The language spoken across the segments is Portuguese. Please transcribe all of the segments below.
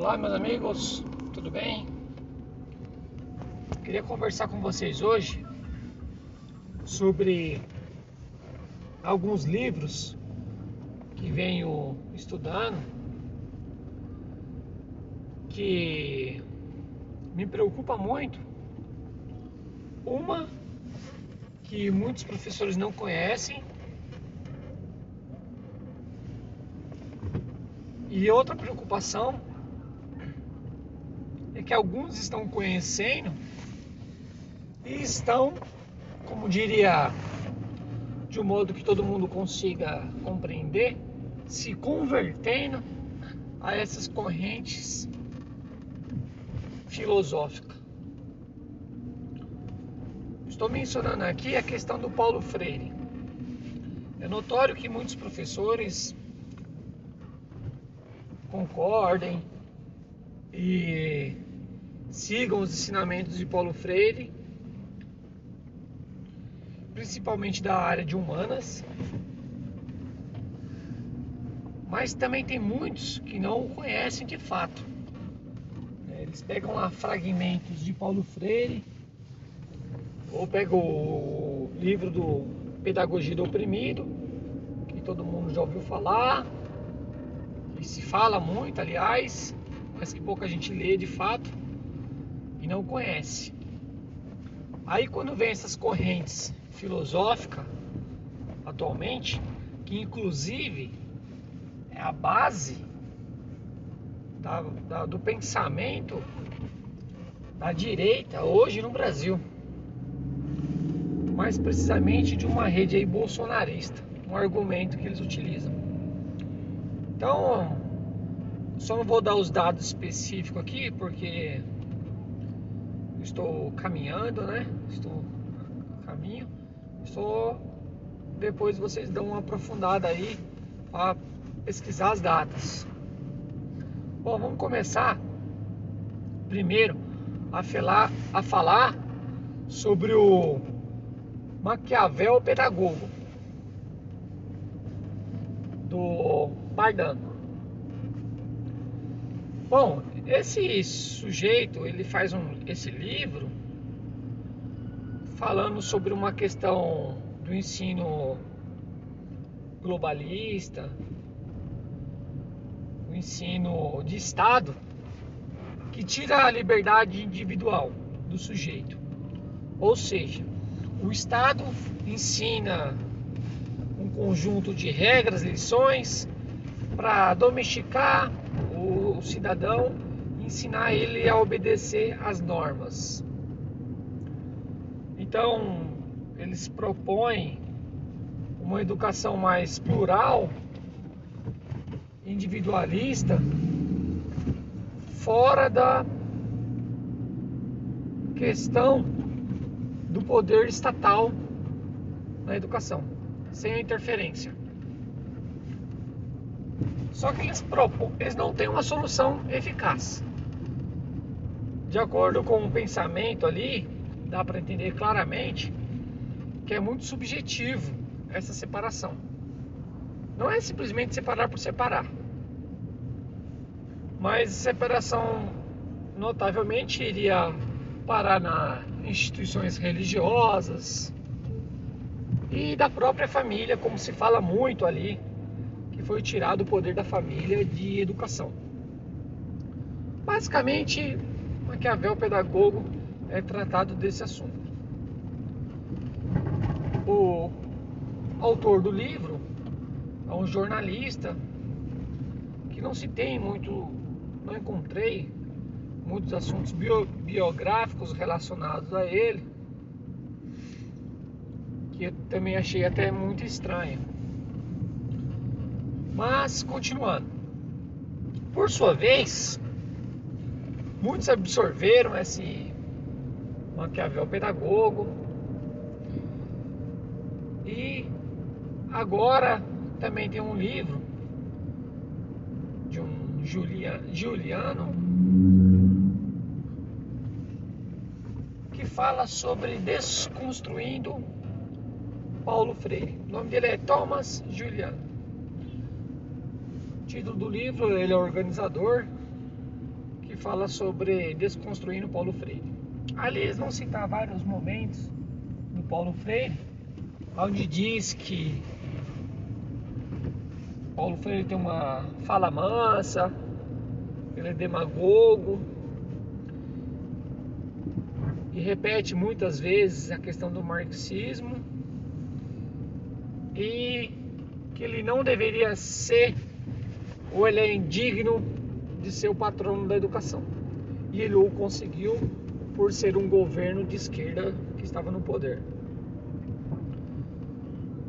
Olá, meus amigos, tudo bem? Queria conversar com vocês hoje sobre alguns livros que venho estudando que me preocupa muito. Uma que muitos professores não conhecem e outra preocupação que alguns estão conhecendo e estão, como diria, de um modo que todo mundo consiga compreender, se convertendo a essas correntes filosóficas. Estou mencionando aqui a questão do Paulo Freire. É notório que muitos professores concordem e sigam os ensinamentos de Paulo Freire, principalmente da área de humanas. Mas também tem muitos que não o conhecem de fato. Eles pegam lá fragmentos de Paulo Freire, ou pegam o livro do Pedagogia do Oprimido, que todo mundo já ouviu falar, que se fala muito, aliás, mas que pouca gente lê de fato e não conhece. Aí quando vem essas correntes filosóficas atualmente, que inclusive é a base da, da, do pensamento da direita hoje no Brasil, mais precisamente de uma rede aí bolsonarista, um argumento que eles utilizam. Então, só não vou dar os dados específicos aqui porque estou caminhando, né? Estou caminho. Estou depois vocês dão uma aprofundada aí para pesquisar as datas. Bom, vamos começar primeiro a falar, a falar sobre o Maquiavel Pedagogo do Bardano. Bom, esse sujeito, ele faz um, esse livro falando sobre uma questão do ensino globalista, o ensino de Estado, que tira a liberdade individual do sujeito. Ou seja, o Estado ensina um conjunto de regras, lições para domesticar o cidadão, ensinar ele a obedecer às normas. Então, eles propõem uma educação mais plural, individualista, fora da questão do poder estatal na educação, sem interferência. Só que eles, propõem, eles não têm uma solução eficaz. De acordo com o pensamento ali, dá para entender claramente que é muito subjetivo essa separação. Não é simplesmente separar por separar, mas separação notavelmente iria parar nas instituições religiosas e da própria família, como se fala muito ali que foi tirado o poder da família de educação. Basicamente, Maquiavel Pedagogo é tratado desse assunto. O autor do livro é um jornalista que não se tem muito, não encontrei muitos assuntos bio, biográficos relacionados a ele, que eu também achei até muito estranho. Mas, continuando. Por sua vez, muitos absorveram esse Maquiavel pedagogo. E agora também tem um livro de um Juliano que fala sobre desconstruindo Paulo Freire. O nome dele é Thomas Juliano título do livro, ele é organizador fala sobre desconstruindo Paulo Freire. Ali eles vão citar vários momentos do Paulo Freire, onde diz que Paulo Freire tem uma fala mansa, ele é demagogo e repete muitas vezes a questão do marxismo e que ele não deveria ser ou ele é indigno de ser o patrono da educação. E ele o conseguiu por ser um governo de esquerda que estava no poder.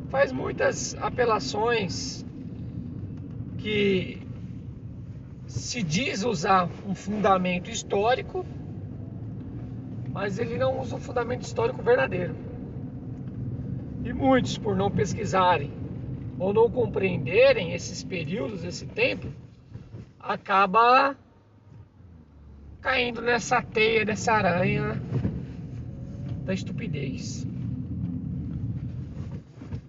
Faz muitas apelações que se diz usar um fundamento histórico, mas ele não usa um fundamento histórico verdadeiro. E muitos, por não pesquisarem ou não compreenderem esses períodos, esse tempo, acaba caindo nessa teia, nessa aranha da estupidez.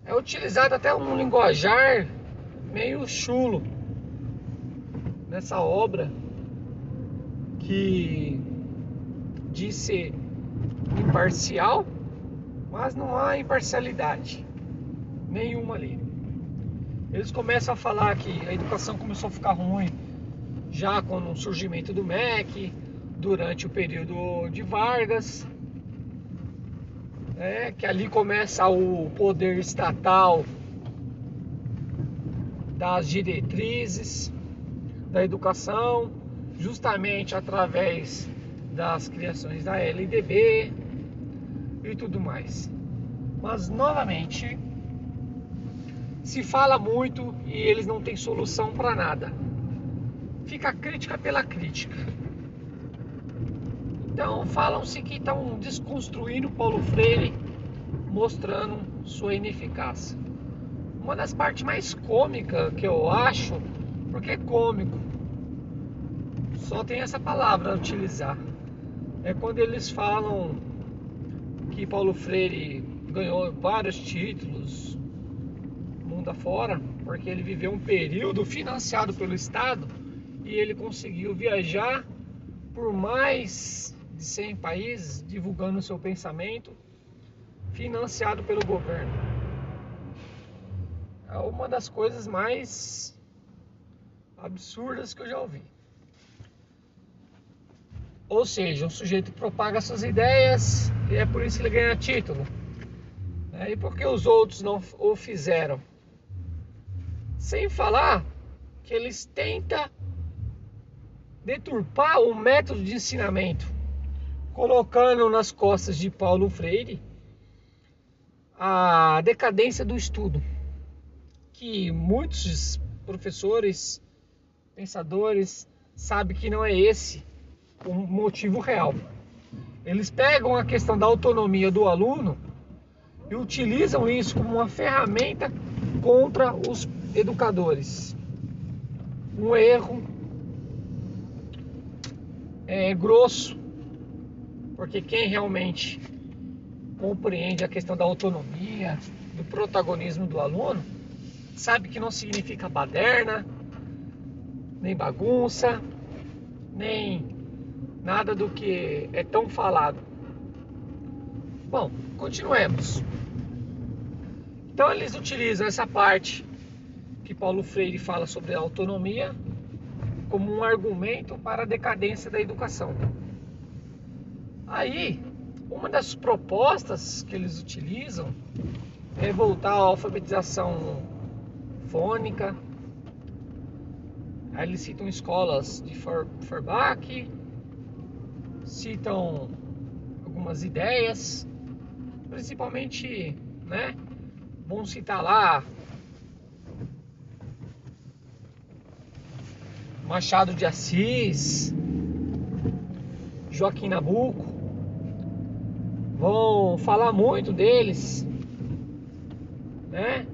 É utilizado até um linguajar meio chulo nessa obra que diz ser imparcial, mas não há imparcialidade nenhuma ali. Eles começam a falar que a educação começou a ficar ruim já com o surgimento do MEC, durante o período de Vargas, né, que ali começa o poder estatal das diretrizes da educação, justamente através das criações da LDB e tudo mais. Mas novamente se fala muito e eles não têm solução para nada. Fica a crítica pela crítica. Então falam-se que estão desconstruindo Paulo Freire, mostrando sua ineficácia. Uma das partes mais cômicas que eu acho, porque é cômico, só tem essa palavra a utilizar. É quando eles falam que Paulo Freire ganhou vários títulos mundo afora, porque ele viveu um período financiado pelo Estado e ele conseguiu viajar por mais de 100 países divulgando o seu pensamento, financiado pelo governo. É uma das coisas mais absurdas que eu já ouvi. Ou seja, um sujeito propaga suas ideias e é por isso que ele ganha título. É, e por que os outros não o fizeram? Sem falar que eles tentam deturpar o método de ensinamento, colocando nas costas de Paulo Freire a decadência do estudo, que muitos professores, pensadores, sabem que não é esse o motivo real. Eles pegam a questão da autonomia do aluno e utilizam isso como uma ferramenta contra os educadores. Um erro é, grosso, porque quem realmente compreende a questão da autonomia, do protagonismo do aluno, sabe que não significa baderna, nem bagunça, nem nada do que é tão falado. Bom, continuemos. Então eles utilizam essa parte que Paulo Freire fala sobre a autonomia como um argumento para a decadência da educação. Aí, uma das propostas que eles utilizam é voltar à alfabetização fônica. Aí eles citam escolas de Forbach, citam algumas ideias, principalmente, né? Vamos citar lá Machado de Assis, Joaquim Nabuco, vão falar muito deles, né?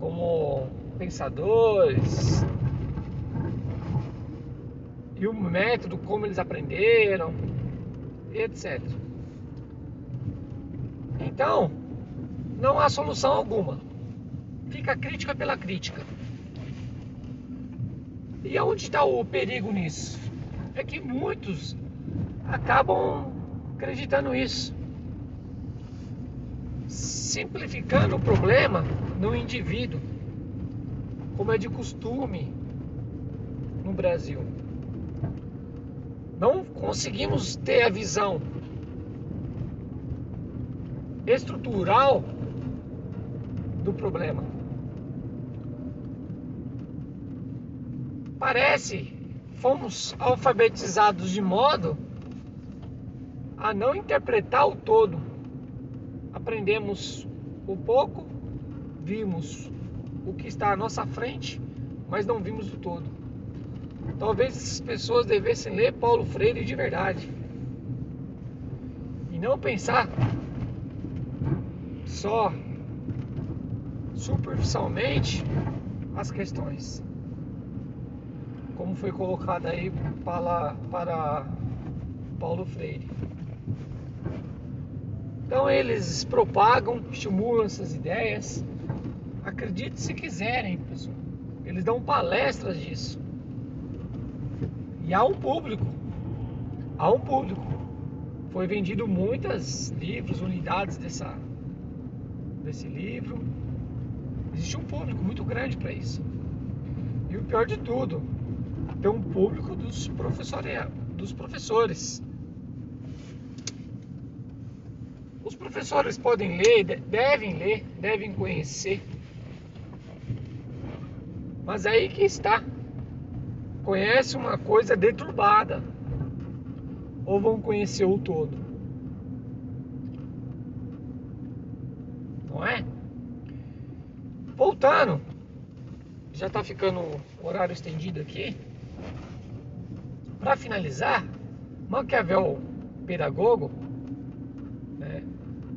Como pensadores e o método como eles aprenderam, etc. Então, não há solução alguma. Fica crítica pela crítica. E aonde está o perigo nisso? é que muitos acabam acreditando isso, simplificando o problema no indivíduo, como é de costume no Brasil. Não conseguimos ter a visão estrutural do problema. Parece fomos alfabetizados de modo a não interpretar o todo. Aprendemos o pouco, vimos o que está à nossa frente, mas não vimos o todo. Talvez essas pessoas devessem ler Paulo Freire de verdade e não pensar só superficialmente as questões como foi colocado aí para, para Paulo Freire. Então eles propagam, estimulam essas ideias. Acredite se quiserem, pessoal. Eles dão palestras disso. E há um público. Há um público. Foi vendido muitos livros, unidades dessa, desse livro. Existe um público muito grande para isso. E o pior de tudo, ter um público dos, dos professores. Os professores podem ler, devem ler, devem conhecer. Mas aí que está. Conhece uma coisa deturbada. Ou vão conhecer o todo. Não é? Voltando. Já está ficando o horário estendido aqui. Para finalizar, Maquiavel Pedagogo, né,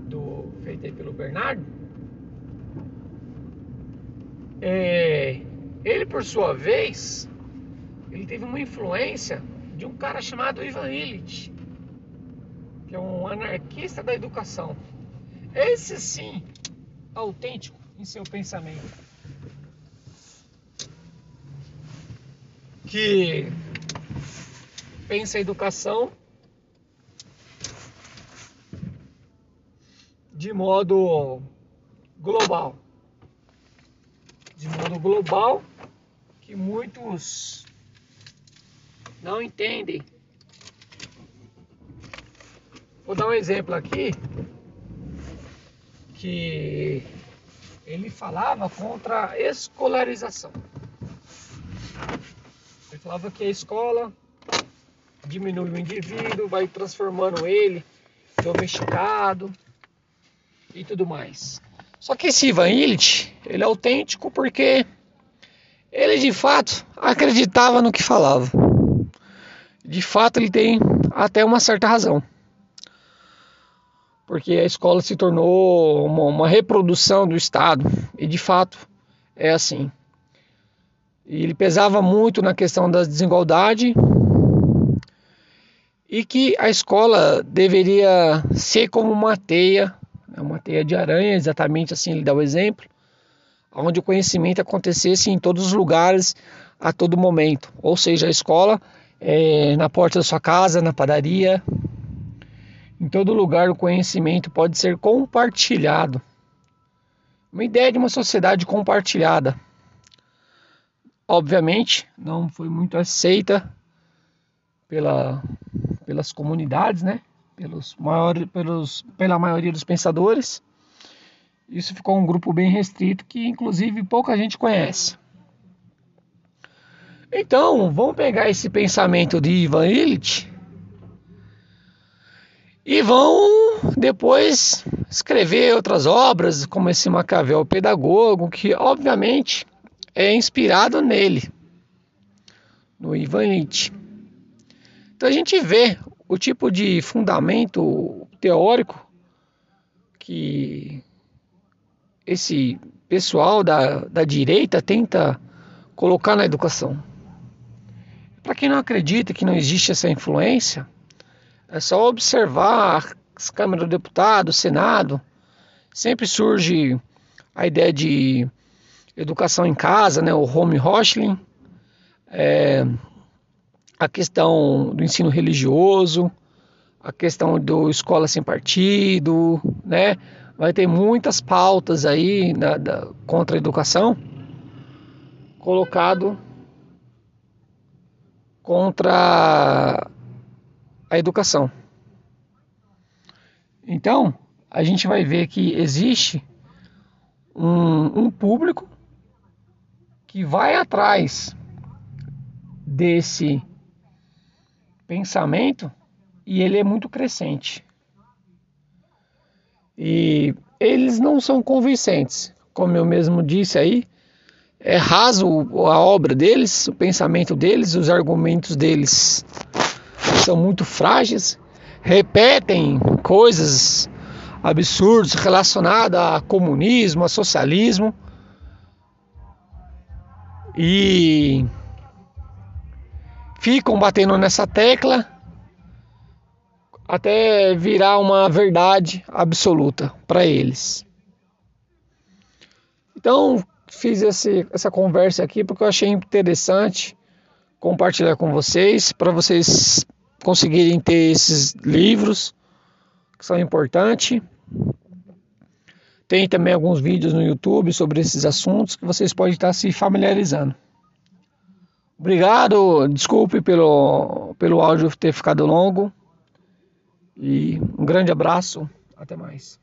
do, feito aí pelo Bernardo, é, ele por sua vez, ele teve uma influência de um cara chamado Ivan Illich, que é um anarquista da educação. Esse sim, autêntico em seu pensamento. Que pensa a educação de modo global. De modo global que muitos não entendem. Vou dar um exemplo aqui que ele falava contra a escolarização. Falava que a escola diminui o indivíduo, vai transformando ele domesticado e tudo mais. Só que esse Ivan Illich, ele é autêntico porque ele de fato acreditava no que falava. De fato, ele tem até uma certa razão. Porque a escola se tornou uma, uma reprodução do Estado. E de fato é assim. E ele pesava muito na questão da desigualdade e que a escola deveria ser como uma teia, né, uma teia de aranha, exatamente assim ele dá o exemplo, onde o conhecimento acontecesse em todos os lugares, a todo momento. Ou seja, a escola é, na porta da sua casa, na padaria, em todo lugar o conhecimento pode ser compartilhado. Uma ideia de uma sociedade compartilhada. Obviamente, não foi muito aceita pela pelas comunidades, né? Pelos maior, pelos, pela maioria dos pensadores. Isso ficou um grupo bem restrito que, inclusive, pouca gente conhece. Então, vamos pegar esse pensamento de Ivan Illich e vão depois escrever outras obras, como esse Maquiavel Pedagogo, que obviamente é inspirado nele, no Ivan Illich. Então a gente vê o tipo de fundamento teórico que esse pessoal da, da direita tenta colocar na educação. Para quem não acredita que não existe essa influência, é só observar as câmaras do deputado, o Senado. Sempre surge a ideia de educação em casa, né, o home homeschooling. É, a questão do ensino religioso, a questão do escola sem partido, né? Vai ter muitas pautas aí da, da, contra a educação colocado contra a educação. Então, a gente vai ver que existe um, um público que vai atrás desse pensamento e ele é muito crescente. E eles não são convincentes, como eu mesmo disse aí, é raso a obra deles, o pensamento deles, os argumentos deles são muito frágeis, repetem coisas absurdas relacionadas a comunismo, a socialismo e ficam batendo nessa tecla até virar uma verdade absoluta para eles. Então, fiz esse, essa conversa aqui porque eu achei interessante compartilhar com vocês, para vocês conseguirem ter esses livros que são importantes. Tem também alguns vídeos no YouTube sobre esses assuntos que vocês podem estar se familiarizando. Obrigado, desculpe pelo, pelo áudio ter ficado longo. E um grande abraço, até mais.